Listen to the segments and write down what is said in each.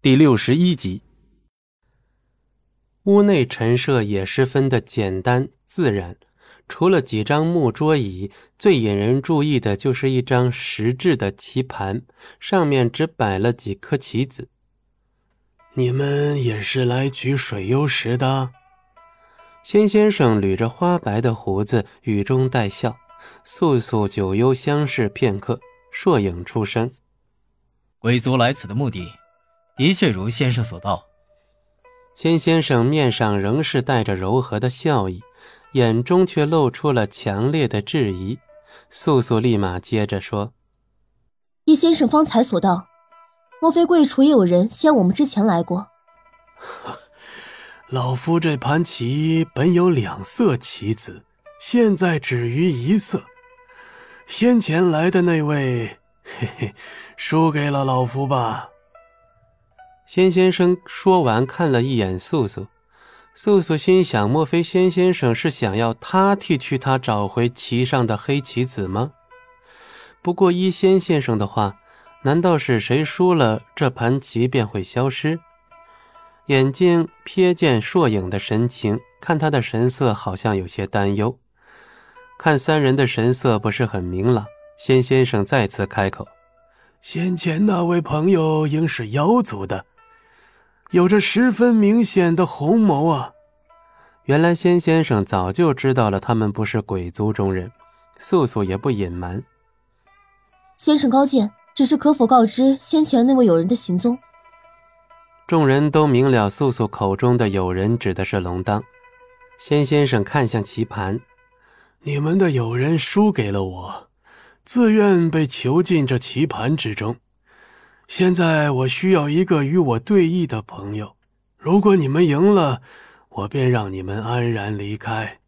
第六十一集。屋内陈设也十分的简单自然，除了几张木桌椅，最引人注意的就是一张石质的棋盘，上面只摆了几颗棋子。你们也是来取水幽石的？仙先生捋着花白的胡子，语中带笑。素素、九幽相视片刻，硕影出声：“贵族来此的目的。”的确如先生所道，仙先生面上仍是带着柔和的笑意，眼中却露出了强烈的质疑。素素立马接着说：“依先生方才所道，莫非贵厨也有人先我们之前来过？”老夫这盘棋本有两色棋子，现在止于一色。先前来的那位，嘿嘿，输给了老夫吧。仙先生说完，看了一眼素素。素素心想：莫非仙先生是想要他替去他找回旗上的黑棋子吗？不过依仙先生的话，难道是谁输了这盘棋便会消失？眼睛瞥见硕影的神情，看他的神色好像有些担忧。看三人的神色不是很明朗，仙先生再次开口：“先前那位朋友应是妖族的。”有着十分明显的红眸啊！原来仙先生早就知道了他们不是鬼族中人，素素也不隐瞒。先生高见，只是可否告知先前那位友人的行踪？众人都明了，素素口中的友人指的是龙当。仙先生看向棋盘，你们的友人输给了我，自愿被囚禁这棋盘之中。现在我需要一个与我对弈的朋友，如果你们赢了，我便让你们安然离开。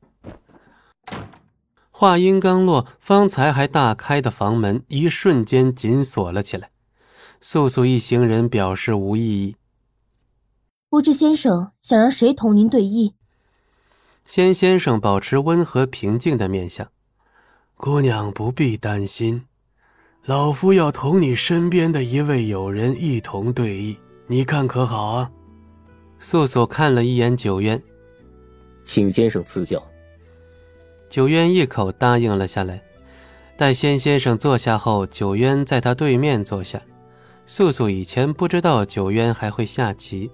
话音刚落，方才还大开的房门一瞬间紧锁了起来。素素一行人表示无异议。不知先生想让谁同您对弈？仙先生保持温和平静的面相，姑娘不必担心。老夫要同你身边的一位友人一同对弈，你看可好啊？素素看了一眼九渊，请先生赐教。九渊一口答应了下来。待仙先生坐下后，九渊在他对面坐下。素素以前不知道九渊还会下棋，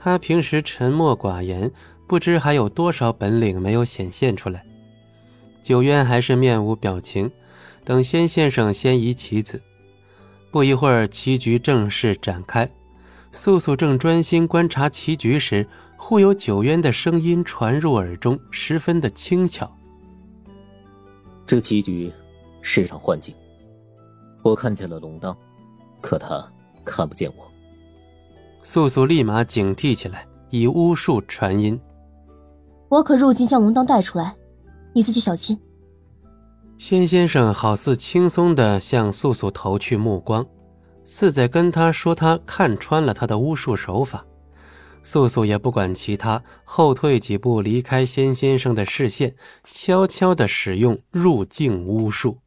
他平时沉默寡言，不知还有多少本领没有显现出来。九渊还是面无表情。等先先生先移棋子，不一会儿，棋局正式展开。素素正专心观察棋局时，忽有九渊的声音传入耳中，十分的轻巧。这棋局是场幻境，我看见了龙当，可他看不见我。素素立马警惕起来，以巫术传音：“我可入境将龙当带出来，你自己小心。”仙先生好似轻松地向素素投去目光，似在跟他说他看穿了他的巫术手法。素素也不管其他，后退几步，离开仙先生的视线，悄悄地使用入境巫术。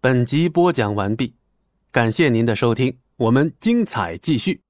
本集播讲完毕，感谢您的收听，我们精彩继续。